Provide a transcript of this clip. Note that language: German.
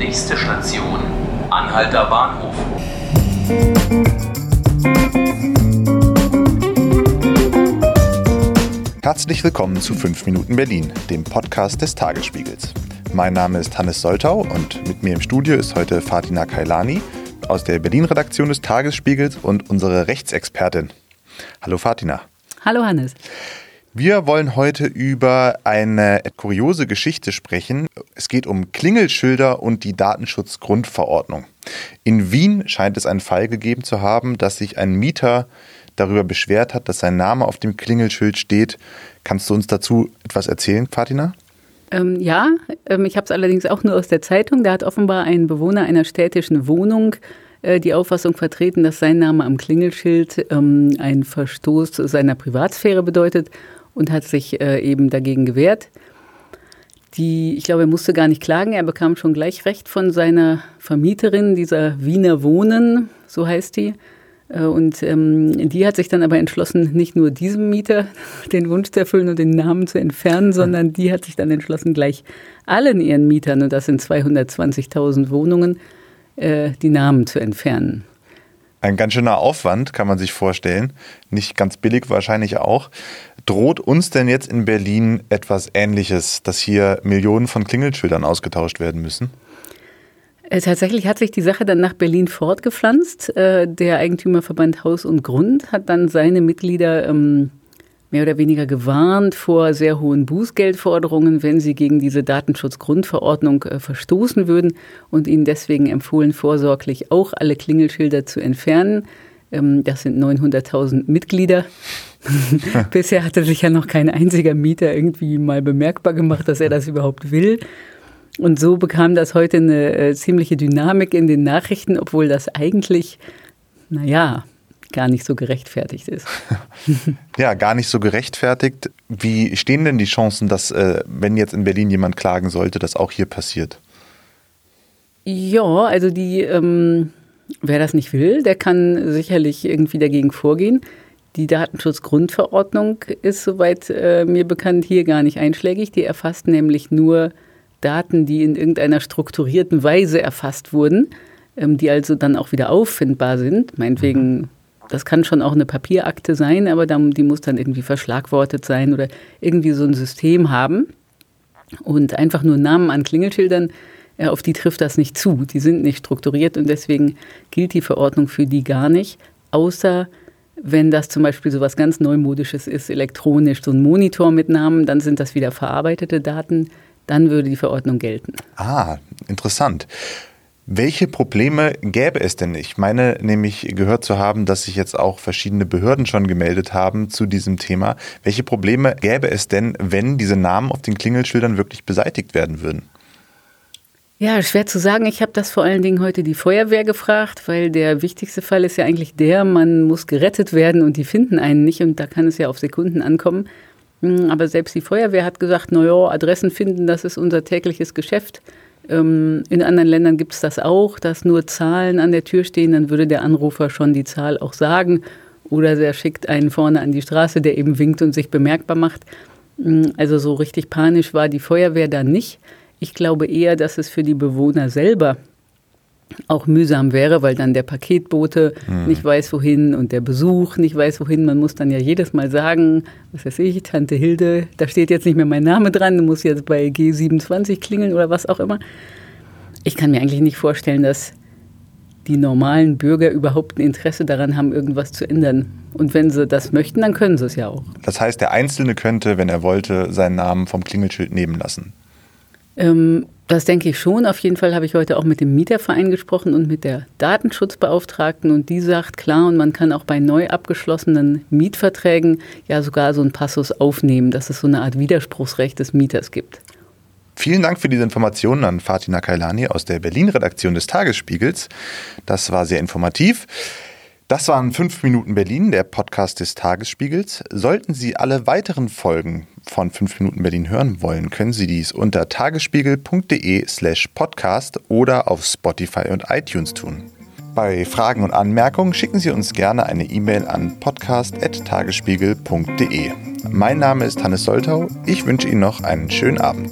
Nächste Station, Anhalter Bahnhof. Herzlich willkommen zu 5 Minuten Berlin, dem Podcast des Tagesspiegels. Mein Name ist Hannes Soltau und mit mir im Studio ist heute Fatina Kailani aus der Berlin-Redaktion des Tagesspiegels und unsere Rechtsexpertin. Hallo Fatina. Hallo Hannes. Wir wollen heute über eine kuriose Geschichte sprechen. Es geht um Klingelschilder und die Datenschutzgrundverordnung. In Wien scheint es einen Fall gegeben zu haben, dass sich ein Mieter darüber beschwert hat, dass sein Name auf dem Klingelschild steht. Kannst du uns dazu etwas erzählen, Fatina? Ähm, ja, ähm, ich habe es allerdings auch nur aus der Zeitung. Da hat offenbar ein Bewohner einer städtischen Wohnung äh, die Auffassung vertreten, dass sein Name am Klingelschild ähm, ein Verstoß seiner Privatsphäre bedeutet und hat sich äh, eben dagegen gewehrt. Die, ich glaube, er musste gar nicht klagen, er bekam schon gleich Recht von seiner Vermieterin, dieser Wiener Wohnen, so heißt die. Äh, und ähm, die hat sich dann aber entschlossen, nicht nur diesem Mieter den Wunsch zu erfüllen und den Namen zu entfernen, sondern die hat sich dann entschlossen, gleich allen ihren Mietern, und das sind 220.000 Wohnungen, äh, die Namen zu entfernen. Ein ganz schöner Aufwand, kann man sich vorstellen. Nicht ganz billig wahrscheinlich auch. Droht uns denn jetzt in Berlin etwas Ähnliches, dass hier Millionen von Klingelschildern ausgetauscht werden müssen? Äh, tatsächlich hat sich die Sache dann nach Berlin fortgepflanzt. Äh, der Eigentümerverband Haus und Grund hat dann seine Mitglieder ähm, mehr oder weniger gewarnt vor sehr hohen Bußgeldforderungen, wenn sie gegen diese Datenschutzgrundverordnung äh, verstoßen würden und ihnen deswegen empfohlen, vorsorglich auch alle Klingelschilder zu entfernen. Ähm, das sind 900.000 Mitglieder. Bisher hatte sich ja noch kein einziger Mieter irgendwie mal bemerkbar gemacht, dass er das überhaupt will. Und so bekam das heute eine äh, ziemliche Dynamik in den Nachrichten, obwohl das eigentlich, naja, gar nicht so gerechtfertigt ist. ja, gar nicht so gerechtfertigt. Wie stehen denn die Chancen, dass, äh, wenn jetzt in Berlin jemand klagen sollte, das auch hier passiert? Ja, also die, ähm, wer das nicht will, der kann sicherlich irgendwie dagegen vorgehen. Die Datenschutzgrundverordnung ist, soweit äh, mir bekannt, hier gar nicht einschlägig. Die erfasst nämlich nur Daten, die in irgendeiner strukturierten Weise erfasst wurden, ähm, die also dann auch wieder auffindbar sind. Meinetwegen mhm. Das kann schon auch eine Papierakte sein, aber die muss dann irgendwie verschlagwortet sein oder irgendwie so ein System haben. Und einfach nur Namen an Klingelschildern, äh, auf die trifft das nicht zu. Die sind nicht strukturiert und deswegen gilt die Verordnung für die gar nicht, außer wenn das zum Beispiel so was ganz Neumodisches ist, elektronisch, so ein Monitor mit Namen, dann sind das wieder verarbeitete Daten, dann würde die Verordnung gelten. Ah, interessant. Welche Probleme gäbe es denn? Ich meine nämlich gehört zu haben, dass sich jetzt auch verschiedene Behörden schon gemeldet haben zu diesem Thema. Welche Probleme gäbe es denn, wenn diese Namen auf den Klingelschildern wirklich beseitigt werden würden? Ja, schwer zu sagen. Ich habe das vor allen Dingen heute die Feuerwehr gefragt, weil der wichtigste Fall ist ja eigentlich der, man muss gerettet werden und die finden einen nicht und da kann es ja auf Sekunden ankommen. Hm, aber selbst die Feuerwehr hat gesagt, naja, Adressen finden, das ist unser tägliches Geschäft. Ähm, in anderen Ländern gibt es das auch, dass nur Zahlen an der Tür stehen, dann würde der Anrufer schon die Zahl auch sagen. Oder er schickt einen vorne an die Straße, der eben winkt und sich bemerkbar macht. Mm, also so richtig panisch war die Feuerwehr da nicht. Ich glaube eher, dass es für die Bewohner selber auch mühsam wäre, weil dann der Paketbote hm. nicht weiß, wohin und der Besuch nicht weiß, wohin. Man muss dann ja jedes Mal sagen, was weiß ich, Tante Hilde, da steht jetzt nicht mehr mein Name dran, du musst jetzt bei G27 klingeln oder was auch immer. Ich kann mir eigentlich nicht vorstellen, dass die normalen Bürger überhaupt ein Interesse daran haben, irgendwas zu ändern. Und wenn sie das möchten, dann können sie es ja auch. Das heißt, der Einzelne könnte, wenn er wollte, seinen Namen vom Klingelschild nehmen lassen. Ähm, das denke ich schon. Auf jeden Fall habe ich heute auch mit dem Mieterverein gesprochen und mit der Datenschutzbeauftragten und die sagt klar, und man kann auch bei neu abgeschlossenen Mietverträgen ja sogar so einen Passus aufnehmen, dass es so eine Art Widerspruchsrecht des Mieters gibt. Vielen Dank für diese Informationen an Fatina Kailani aus der Berlin-Redaktion des Tagesspiegels. Das war sehr informativ. Das waren 5 Minuten Berlin, der Podcast des Tagesspiegels. Sollten Sie alle weiteren Folgen von 5 Minuten Berlin hören wollen, können Sie dies unter tagesspiegel.de slash podcast oder auf Spotify und iTunes tun. Bei Fragen und Anmerkungen schicken Sie uns gerne eine E-Mail an podcast.tagesspiegel.de. Mein Name ist Hannes Soltau. Ich wünsche Ihnen noch einen schönen Abend.